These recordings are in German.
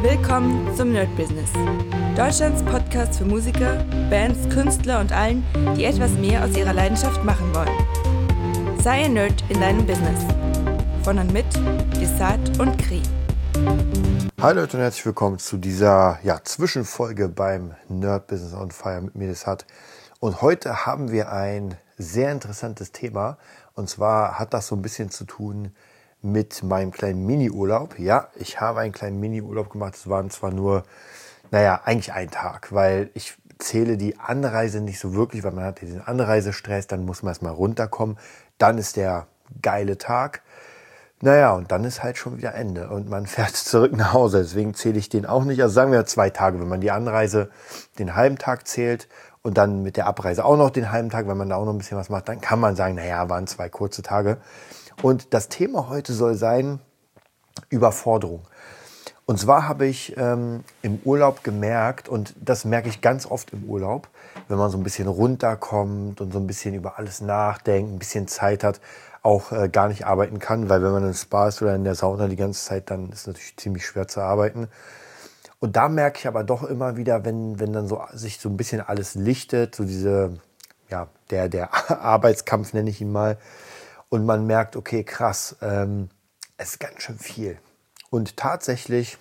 Willkommen zum Nerd Business. Deutschlands Podcast für Musiker, Bands, Künstler und allen, die etwas mehr aus ihrer Leidenschaft machen wollen. Sei ein Nerd in deinem Business. Von und mit Desart und Kri. Hallo Leute und herzlich willkommen zu dieser ja, Zwischenfolge beim Nerd Business on Fire mit mir Desart. Und heute haben wir ein sehr interessantes Thema. Und zwar hat das so ein bisschen zu tun mit meinem kleinen Mini-Urlaub. Ja, ich habe einen kleinen Mini-Urlaub gemacht. Es waren zwar nur, naja, eigentlich ein Tag, weil ich zähle die Anreise nicht so wirklich, weil man hat diesen Anreisestress, dann muss man erstmal runterkommen. Dann ist der geile Tag. Naja, und dann ist halt schon wieder Ende und man fährt zurück nach Hause. Deswegen zähle ich den auch nicht. Also sagen wir zwei Tage, wenn man die Anreise den halben Tag zählt und dann mit der Abreise auch noch den halben Tag, wenn man da auch noch ein bisschen was macht, dann kann man sagen, naja, waren zwei kurze Tage. Und das Thema heute soll sein Überforderung. Und zwar habe ich ähm, im Urlaub gemerkt, und das merke ich ganz oft im Urlaub, wenn man so ein bisschen runterkommt und so ein bisschen über alles nachdenkt, ein bisschen Zeit hat, auch äh, gar nicht arbeiten kann, weil wenn man im Spa ist oder in der Sauna die ganze Zeit, dann ist natürlich ziemlich schwer zu arbeiten. Und da merke ich aber doch immer wieder, wenn, wenn dann so sich so ein bisschen alles lichtet, so diese, ja, der, der Arbeitskampf nenne ich ihn mal, und man merkt, okay, krass, ähm, es ist ganz schön viel. Und tatsächlich,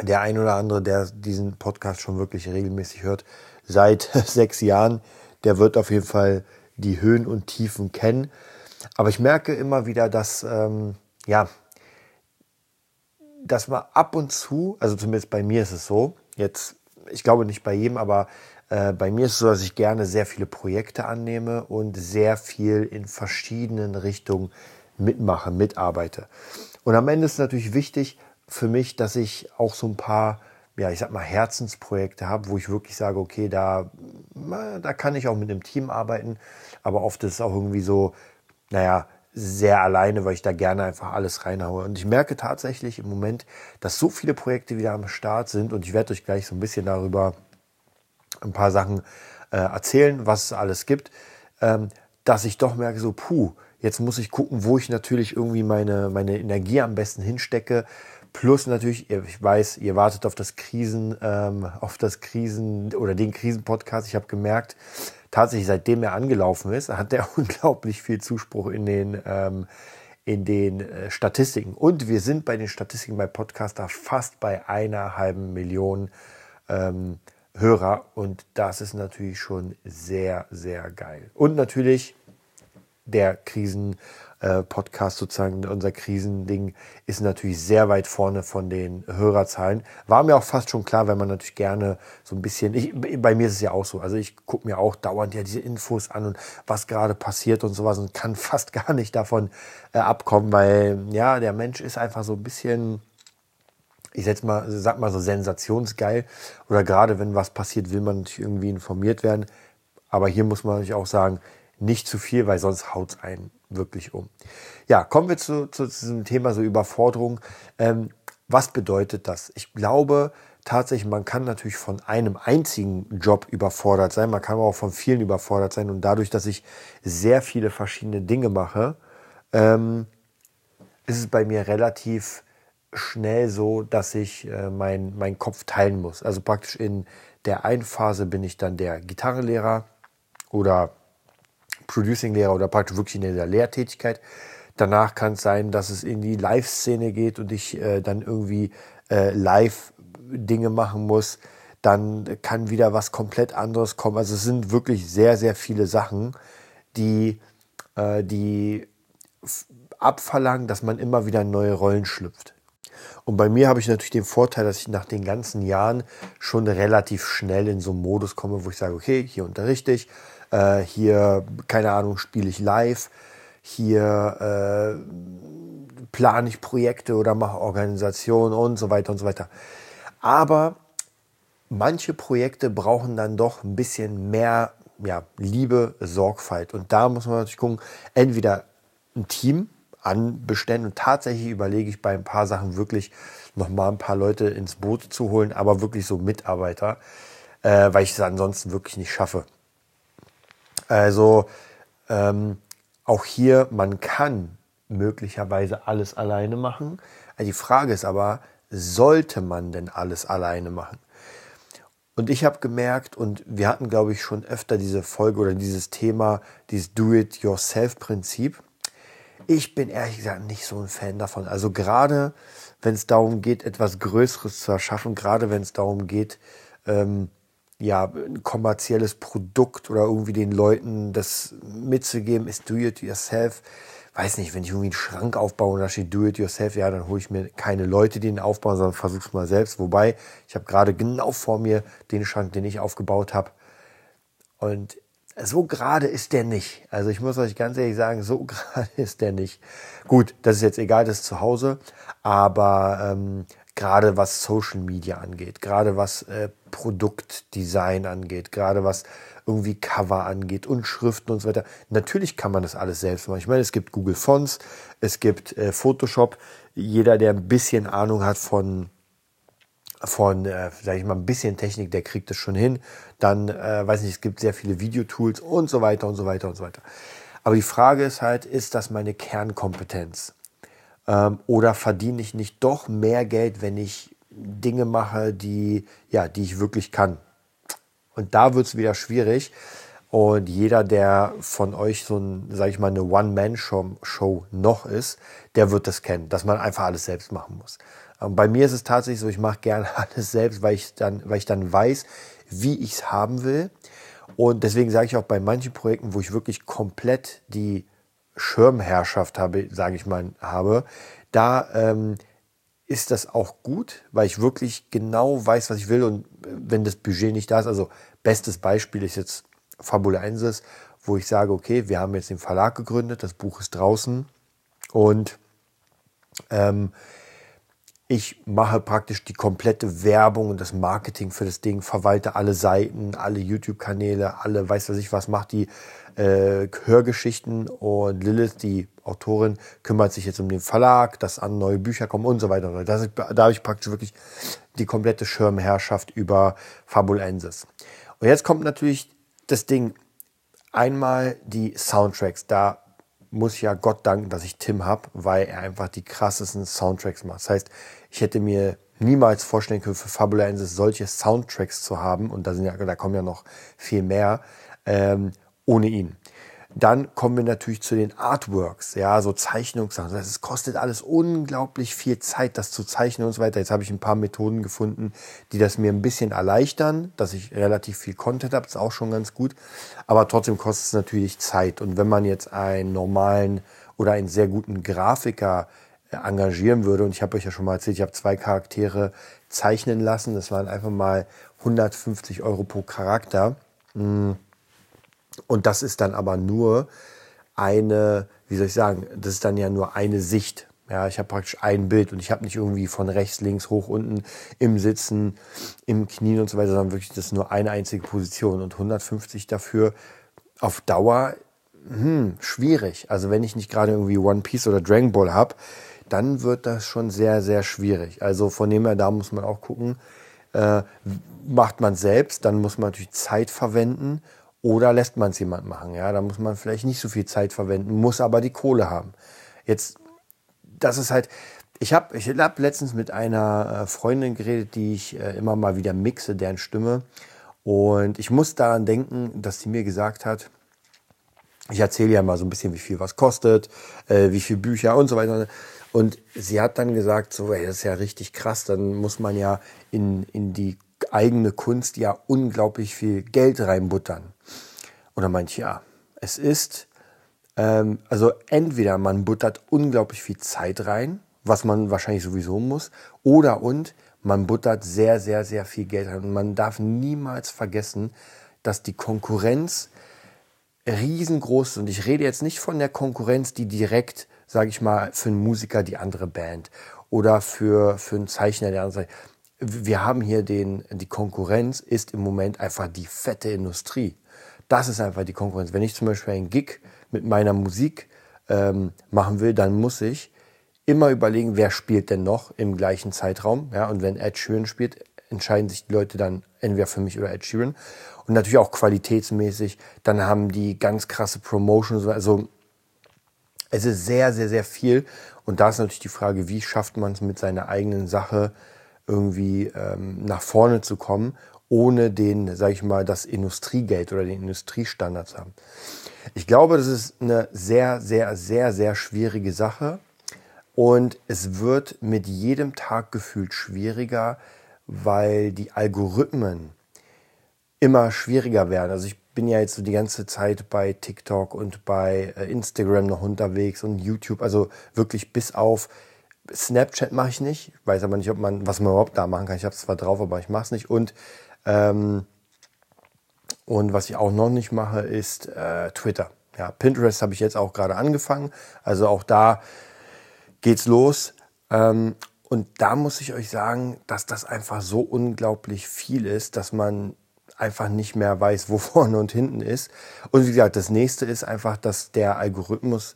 der ein oder andere, der diesen Podcast schon wirklich regelmäßig hört, seit sechs Jahren, der wird auf jeden Fall die Höhen und Tiefen kennen. Aber ich merke immer wieder, dass, ähm, ja, dass man ab und zu, also zumindest bei mir ist es so, jetzt, ich glaube nicht bei jedem, aber äh, bei mir ist es so, dass ich gerne sehr viele Projekte annehme und sehr viel in verschiedenen Richtungen mitmache, mitarbeite. Und am Ende ist natürlich wichtig für mich, dass ich auch so ein paar, ja, ich sag mal, Herzensprojekte habe, wo ich wirklich sage, okay, da, da kann ich auch mit einem Team arbeiten. Aber oft ist es auch irgendwie so, naja, sehr alleine, weil ich da gerne einfach alles reinhaue. Und ich merke tatsächlich im Moment, dass so viele Projekte wieder am Start sind und ich werde euch gleich so ein bisschen darüber ein paar Sachen äh, erzählen, was es alles gibt, ähm, dass ich doch merke, so, puh, jetzt muss ich gucken, wo ich natürlich irgendwie meine, meine Energie am besten hinstecke. Plus natürlich, ich weiß, ihr wartet auf das Krisen, ähm, auf das Krisen oder den Krisenpodcast. Ich habe gemerkt, tatsächlich seitdem er angelaufen ist, hat er unglaublich viel Zuspruch in den ähm, in den äh, Statistiken. Und wir sind bei den Statistiken bei Podcaster fast bei einer halben Million ähm, Hörer und das ist natürlich schon sehr, sehr geil. Und natürlich der Krisen-Podcast, äh, sozusagen unser Krisending, ist natürlich sehr weit vorne von den Hörerzahlen. War mir auch fast schon klar, wenn man natürlich gerne so ein bisschen, ich, bei mir ist es ja auch so, also ich gucke mir auch dauernd ja diese Infos an und was gerade passiert und sowas und kann fast gar nicht davon äh, abkommen, weil ja, der Mensch ist einfach so ein bisschen ich setz mal, sag mal so sensationsgeil. Oder gerade wenn was passiert, will man natürlich irgendwie informiert werden. Aber hier muss man natürlich auch sagen, nicht zu viel, weil sonst haut es einen wirklich um. Ja, kommen wir zu, zu diesem Thema so Überforderung. Ähm, was bedeutet das? Ich glaube tatsächlich, man kann natürlich von einem einzigen Job überfordert sein. Man kann auch von vielen überfordert sein. Und dadurch, dass ich sehr viele verschiedene Dinge mache, ähm, ist es bei mir relativ schnell so, dass ich äh, meinen mein Kopf teilen muss. Also praktisch in der einen Phase bin ich dann der Gitarrelehrer oder Producing-Lehrer oder praktisch wirklich in der Lehrtätigkeit. Danach kann es sein, dass es in die Live-Szene geht und ich äh, dann irgendwie äh, live Dinge machen muss. Dann kann wieder was komplett anderes kommen. Also es sind wirklich sehr, sehr viele Sachen, die, äh, die abverlangen, dass man immer wieder in neue Rollen schlüpft. Und bei mir habe ich natürlich den Vorteil, dass ich nach den ganzen Jahren schon relativ schnell in so einen Modus komme, wo ich sage, okay, hier unterrichte ich, äh, hier, keine Ahnung, spiele ich live, hier äh, plane ich Projekte oder mache Organisationen und so weiter und so weiter. Aber manche Projekte brauchen dann doch ein bisschen mehr ja, Liebe, Sorgfalt. Und da muss man natürlich gucken, entweder ein Team, anbestellen. Und tatsächlich überlege ich bei ein paar Sachen wirklich noch mal ein paar Leute ins Boot zu holen, aber wirklich so Mitarbeiter, äh, weil ich es ansonsten wirklich nicht schaffe. Also ähm, auch hier, man kann möglicherweise alles alleine machen. Also die Frage ist aber, sollte man denn alles alleine machen? Und ich habe gemerkt, und wir hatten, glaube ich, schon öfter diese Folge oder dieses Thema, dieses Do-it-yourself-Prinzip. Ich bin ehrlich gesagt nicht so ein Fan davon. Also gerade wenn es darum geht, etwas Größeres zu erschaffen, gerade wenn es darum geht, ähm, ja, ein kommerzielles Produkt oder irgendwie den Leuten das mitzugeben, ist do it yourself. Weiß nicht, wenn ich irgendwie einen Schrank aufbaue und da steht do it yourself, ja, dann hole ich mir keine Leute, die den aufbauen, sondern versuche es mal selbst. Wobei, ich habe gerade genau vor mir den Schrank, den ich aufgebaut habe. Und so gerade ist der nicht. Also ich muss euch ganz ehrlich sagen, so gerade ist der nicht. Gut, das ist jetzt egal, das ist zu Hause, aber ähm, gerade was Social Media angeht, gerade was äh, Produktdesign angeht, gerade was irgendwie Cover angeht und Schriften und so weiter. Natürlich kann man das alles selbst machen. Ich meine, es gibt Google Fonts, es gibt äh, Photoshop. Jeder, der ein bisschen Ahnung hat von von, äh, sage ich mal, ein bisschen Technik, der kriegt das schon hin. Dann, äh, weiß nicht, es gibt sehr viele Videotools und so weiter und so weiter und so weiter. Aber die Frage ist halt, ist das meine Kernkompetenz? Ähm, oder verdiene ich nicht doch mehr Geld, wenn ich Dinge mache, die, ja, die ich wirklich kann? Und da wird es wieder schwierig. Und jeder, der von euch so ein, sage ich mal, eine One-Man-Show noch ist, der wird das kennen, dass man einfach alles selbst machen muss. Ähm, bei mir ist es tatsächlich so, ich mache gerne alles selbst, weil ich dann, weil ich dann weiß, wie ich es haben will. Und deswegen sage ich auch bei manchen Projekten, wo ich wirklich komplett die Schirmherrschaft habe, sage ich mal, habe, da ähm, ist das auch gut, weil ich wirklich genau weiß, was ich will und äh, wenn das Budget nicht da ist, also bestes Beispiel ist jetzt Fabula 1, wo ich sage, okay, wir haben jetzt den Verlag gegründet, das Buch ist draußen und ähm, ich mache praktisch die komplette Werbung und das Marketing für das Ding, verwalte alle Seiten, alle YouTube-Kanäle, alle, weiß was ich was, macht die äh, Hörgeschichten und Lilith, die Autorin, kümmert sich jetzt um den Verlag, dass an neue Bücher kommen und so weiter. Das da habe ich praktisch wirklich die komplette Schirmherrschaft über Fabulensis. Und jetzt kommt natürlich das Ding, einmal die Soundtracks. Da muss ja Gott danken, dass ich Tim habe, weil er einfach die krassesten Soundtracks macht. Das heißt, ich hätte mir niemals vorstellen können, für Fabula solche Soundtracks zu haben, und da, sind ja, da kommen ja noch viel mehr, ähm, ohne ihn. Dann kommen wir natürlich zu den Artworks, ja, so Zeichnungssachen. Das heißt, es kostet alles unglaublich viel Zeit, das zu zeichnen und so weiter. Jetzt habe ich ein paar Methoden gefunden, die das mir ein bisschen erleichtern, dass ich relativ viel Content habe, ist auch schon ganz gut. Aber trotzdem kostet es natürlich Zeit. Und wenn man jetzt einen normalen oder einen sehr guten Grafiker äh, engagieren würde, und ich habe euch ja schon mal erzählt, ich habe zwei Charaktere zeichnen lassen, das waren einfach mal 150 Euro pro Charakter. Hm und das ist dann aber nur eine, wie soll ich sagen, das ist dann ja nur eine Sicht. Ja, ich habe praktisch ein Bild und ich habe nicht irgendwie von rechts, links, hoch, unten im Sitzen, im Knien und so weiter, sondern wirklich das ist nur eine einzige Position und 150 dafür auf Dauer hm, schwierig. Also wenn ich nicht gerade irgendwie One Piece oder Dragon Ball habe, dann wird das schon sehr, sehr schwierig. Also von dem her, da muss man auch gucken, äh, macht man selbst, dann muss man natürlich Zeit verwenden oder lässt man es jemand machen? Ja, da muss man vielleicht nicht so viel Zeit verwenden, muss aber die Kohle haben. Jetzt, das ist halt, ich habe ich hab letztens mit einer äh, Freundin geredet, die ich äh, immer mal wieder mixe, deren Stimme. Und ich muss daran denken, dass sie mir gesagt hat, ich erzähle ja mal so ein bisschen, wie viel was kostet, äh, wie viele Bücher und so weiter. Und sie hat dann gesagt, so, ey, das ist ja richtig krass, dann muss man ja in, in eigene Kunst ja unglaublich viel Geld reinbuttern. Meinte ich, ja, es ist, ähm, also entweder man buttert unglaublich viel Zeit rein, was man wahrscheinlich sowieso muss, oder und man buttert sehr, sehr, sehr viel Geld rein. Und man darf niemals vergessen, dass die Konkurrenz riesengroß ist. Und ich rede jetzt nicht von der Konkurrenz, die direkt, sage ich mal, für einen Musiker die andere Band oder für, für einen Zeichner der andere wir haben hier den, die Konkurrenz ist im Moment einfach die fette Industrie. Das ist einfach die Konkurrenz. Wenn ich zum Beispiel einen Gig mit meiner Musik ähm, machen will, dann muss ich immer überlegen, wer spielt denn noch im gleichen Zeitraum. Ja, und wenn Ed Sheeran spielt, entscheiden sich die Leute dann entweder für mich oder Ed Sheeran. Und natürlich auch qualitätsmäßig. Dann haben die ganz krasse Promotions. Also es ist sehr, sehr, sehr viel. Und da ist natürlich die Frage, wie schafft man es mit seiner eigenen Sache irgendwie ähm, nach vorne zu kommen, ohne den, sage ich mal, das Industriegeld oder den Industriestandard zu haben. Ich glaube, das ist eine sehr, sehr, sehr, sehr schwierige Sache. Und es wird mit jedem Tag gefühlt schwieriger, weil die Algorithmen immer schwieriger werden. Also ich bin ja jetzt so die ganze Zeit bei TikTok und bei äh, Instagram noch unterwegs und YouTube. Also wirklich bis auf Snapchat mache ich nicht. Ich weiß aber nicht, ob man, was man überhaupt da machen kann. Ich habe es zwar drauf, aber ich mache es nicht. Und, ähm, und was ich auch noch nicht mache, ist äh, Twitter. Ja, Pinterest habe ich jetzt auch gerade angefangen. Also auch da geht's los. Ähm, und da muss ich euch sagen, dass das einfach so unglaublich viel ist, dass man einfach nicht mehr weiß, wo vorne und hinten ist. Und wie gesagt, das nächste ist einfach, dass der Algorithmus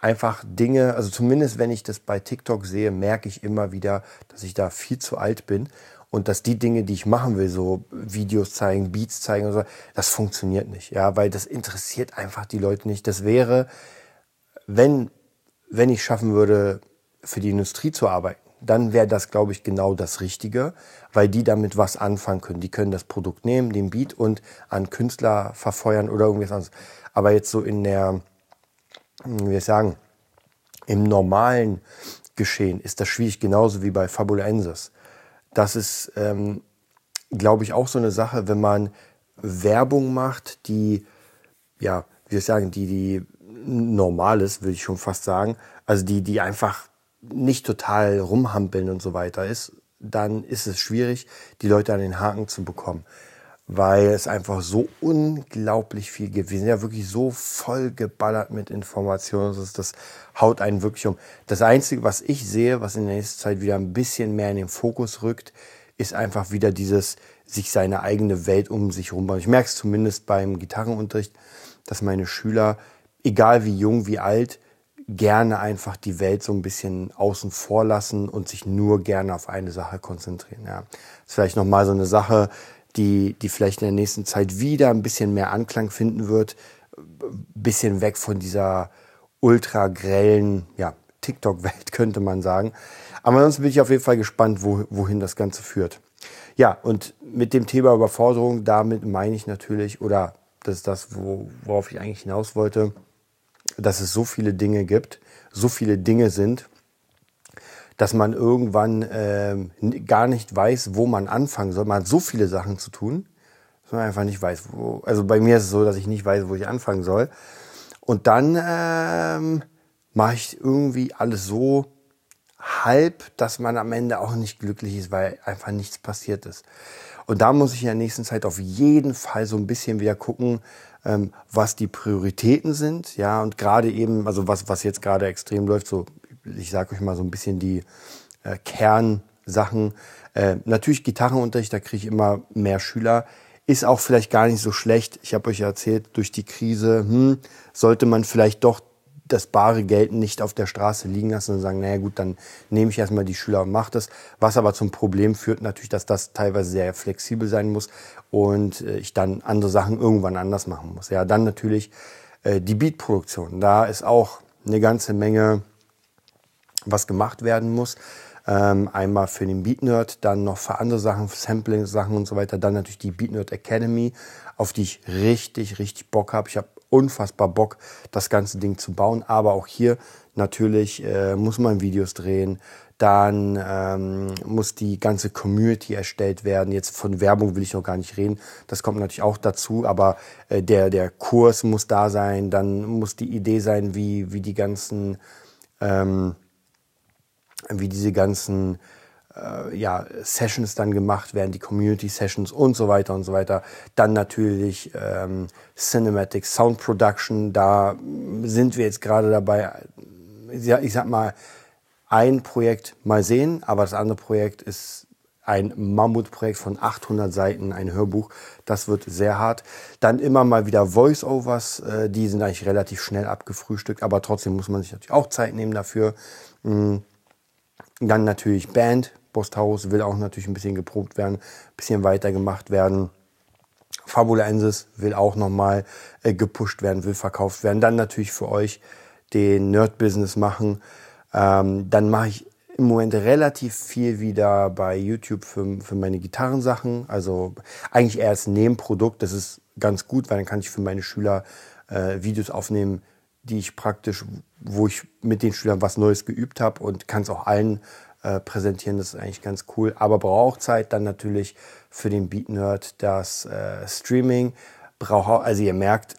einfach Dinge, also zumindest wenn ich das bei TikTok sehe, merke ich immer wieder, dass ich da viel zu alt bin und dass die Dinge, die ich machen will, so Videos zeigen, Beats zeigen und so, das funktioniert nicht, ja, weil das interessiert einfach die Leute nicht. Das wäre, wenn, wenn ich schaffen würde, für die Industrie zu arbeiten, dann wäre das, glaube ich, genau das Richtige, weil die damit was anfangen können. Die können das Produkt nehmen, den Beat und an Künstler verfeuern oder irgendwas anderes. Aber jetzt so in der, wir sagen, im normalen Geschehen ist das schwierig, genauso wie bei Fabulensis. Das ist, ähm, glaube ich, auch so eine Sache, wenn man Werbung macht, die, ja, wie wir sagen, die, die normal ist, würde ich schon fast sagen. Also die, die einfach nicht total rumhampeln und so weiter ist, dann ist es schwierig, die Leute an den Haken zu bekommen, weil es einfach so unglaublich viel gibt. Wir sind ja wirklich so voll geballert mit Informationen, das, das haut einen wirklich um. Das Einzige, was ich sehe, was in der nächsten Zeit wieder ein bisschen mehr in den Fokus rückt, ist einfach wieder dieses sich seine eigene Welt um sich herum bauen. Ich merke es zumindest beim Gitarrenunterricht, dass meine Schüler, egal wie jung, wie alt, gerne einfach die Welt so ein bisschen außen vor lassen und sich nur gerne auf eine Sache konzentrieren. Ja. Das ist vielleicht nochmal so eine Sache, die, die vielleicht in der nächsten Zeit wieder ein bisschen mehr Anklang finden wird. Bisschen weg von dieser ultra grellen ja, TikTok-Welt, könnte man sagen. Aber ansonsten bin ich auf jeden Fall gespannt, wo, wohin das Ganze führt. Ja, und mit dem Thema Überforderung, damit meine ich natürlich, oder das ist das, wo, worauf ich eigentlich hinaus wollte, dass es so viele Dinge gibt, so viele Dinge sind, dass man irgendwann äh, gar nicht weiß, wo man anfangen soll. Man hat so viele Sachen zu tun, dass man einfach nicht weiß, wo. Also bei mir ist es so, dass ich nicht weiß, wo ich anfangen soll. Und dann ähm, mache ich irgendwie alles so halb, dass man am Ende auch nicht glücklich ist, weil einfach nichts passiert ist. Und da muss ich in der nächsten Zeit auf jeden Fall so ein bisschen wieder gucken, ähm, was die Prioritäten sind, ja, und gerade eben, also was, was jetzt gerade extrem läuft, so, ich sage euch mal so ein bisschen die äh, Kernsachen. Äh, natürlich Gitarrenunterricht, da kriege ich immer mehr Schüler. Ist auch vielleicht gar nicht so schlecht. Ich habe euch ja erzählt, durch die Krise hm, sollte man vielleicht doch das bare Geld nicht auf der Straße liegen lassen und sagen, naja gut, dann nehme ich erstmal die Schüler und mache das. Was aber zum Problem führt natürlich, dass das teilweise sehr flexibel sein muss und äh, ich dann andere Sachen irgendwann anders machen muss. Ja, dann natürlich äh, die Beatproduktion. Da ist auch eine ganze Menge, was gemacht werden muss. Ähm, einmal für den Beat Nerd, dann noch für andere Sachen, Sampling-Sachen und so weiter. Dann natürlich die Beat Nerd Academy, auf die ich richtig, richtig Bock habe. Ich habe unfassbar Bock, das ganze Ding zu bauen. Aber auch hier natürlich äh, muss man Videos drehen. Dann ähm, muss die ganze Community erstellt werden. Jetzt von Werbung will ich noch gar nicht reden. Das kommt natürlich auch dazu. Aber äh, der, der Kurs muss da sein. Dann muss die Idee sein, wie, wie die ganzen, ähm, wie diese ganzen äh, ja, Sessions dann gemacht werden, die Community Sessions und so weiter und so weiter. Dann natürlich ähm, Cinematic Sound Production, da sind wir jetzt gerade dabei, ich sag mal, ein Projekt mal sehen, aber das andere Projekt ist ein Mammutprojekt von 800 Seiten, ein Hörbuch. Das wird sehr hart. Dann immer mal wieder Voice-Overs, äh, die sind eigentlich relativ schnell abgefrühstückt, aber trotzdem muss man sich natürlich auch Zeit nehmen dafür. Mhm. Dann natürlich Band, Posthaus will auch natürlich ein bisschen geprobt werden, ein bisschen weiter gemacht werden. Fabulensis will auch nochmal äh, gepusht werden, will verkauft werden. Dann natürlich für euch den Nerd-Business machen. Ähm, dann mache ich im Moment relativ viel wieder bei YouTube für, für meine Gitarrensachen. Also eigentlich eher als Nebenprodukt. Das ist ganz gut, weil dann kann ich für meine Schüler äh, Videos aufnehmen, die ich praktisch, wo ich mit den Schülern was Neues geübt habe und kann es auch allen äh, präsentieren. Das ist eigentlich ganz cool. Aber braucht Zeit dann natürlich für den Beat Nerd das äh, Streaming. Braucht, also ihr merkt,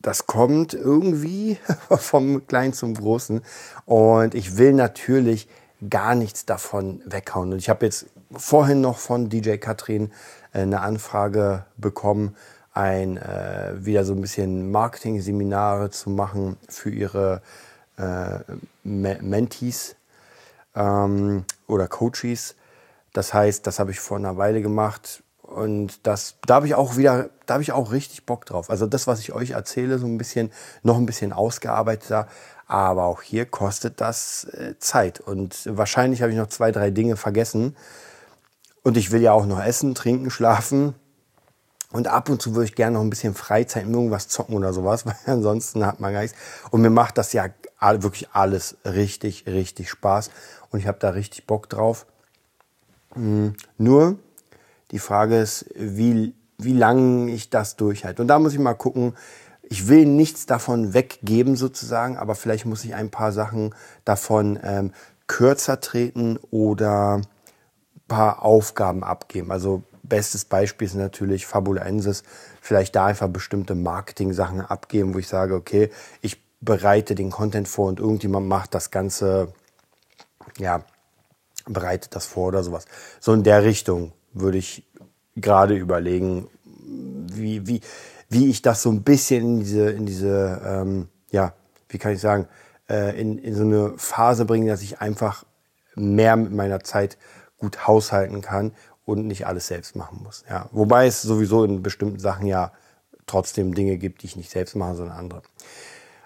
das kommt irgendwie vom Kleinen zum Großen. Und ich will natürlich gar nichts davon weghauen. Und ich habe jetzt vorhin noch von DJ Katrin äh, eine Anfrage bekommen, ein äh, wieder so ein bisschen Marketing-Seminare zu machen für ihre äh, Mentees ähm, oder Coaches. Das heißt, das habe ich vor einer Weile gemacht und das, da habe ich auch wieder, da habe ich auch richtig Bock drauf. Also das, was ich euch erzähle, so ein bisschen, noch ein bisschen ausgearbeiteter. Aber auch hier kostet das äh, Zeit. Und wahrscheinlich habe ich noch zwei, drei Dinge vergessen. Und ich will ja auch noch essen, trinken, schlafen. Und ab und zu würde ich gerne noch ein bisschen Freizeit mit irgendwas zocken oder sowas, weil ansonsten hat man gar nichts. Und mir macht das ja wirklich alles richtig, richtig Spaß. Und ich habe da richtig Bock drauf. Hm, nur die Frage ist, wie, wie lange ich das durchhalte. Und da muss ich mal gucken. Ich will nichts davon weggeben sozusagen, aber vielleicht muss ich ein paar Sachen davon ähm, kürzer treten oder ein paar Aufgaben abgeben. Also bestes Beispiel ist natürlich Fabulensis. Vielleicht da einfach bestimmte Marketing-Sachen abgeben, wo ich sage, okay, ich bereite den Content vor und irgendjemand macht das Ganze, ja, bereitet das vor oder sowas. So in der Richtung würde ich gerade überlegen, wie, wie, wie ich das so ein bisschen in diese, in diese ähm, ja, wie kann ich sagen, äh, in, in so eine Phase bringen, dass ich einfach mehr mit meiner Zeit gut haushalten kann und nicht alles selbst machen muss. Ja. Wobei es sowieso in bestimmten Sachen ja trotzdem Dinge gibt, die ich nicht selbst mache, sondern andere.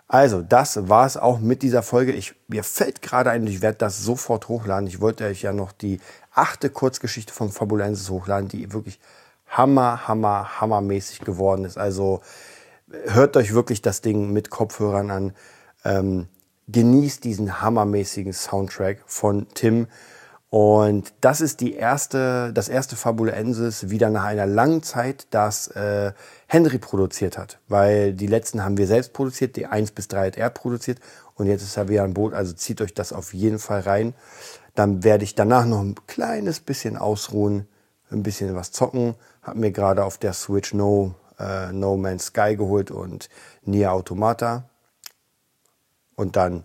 Also, das war es auch mit dieser Folge. Ich, mir fällt gerade ein, ich werde das sofort hochladen. Ich wollte euch ja noch die achte Kurzgeschichte von Fabulensis hochladen, die wirklich hammer, hammer, hammermäßig geworden ist. Also hört euch wirklich das Ding mit Kopfhörern an. Ähm, genießt diesen hammermäßigen Soundtrack von Tim. Und das ist die erste, das erste Fabulensis wieder nach einer langen Zeit, das äh, Henry produziert hat. Weil die letzten haben wir selbst produziert, die 1 bis 3 hat er produziert und jetzt ist er wieder an Boot, also zieht euch das auf jeden Fall rein. Dann werde ich danach noch ein kleines bisschen ausruhen, ein bisschen was zocken. Hab mir gerade auf der Switch No, äh, no Man's Sky geholt und Nier Automata. Und dann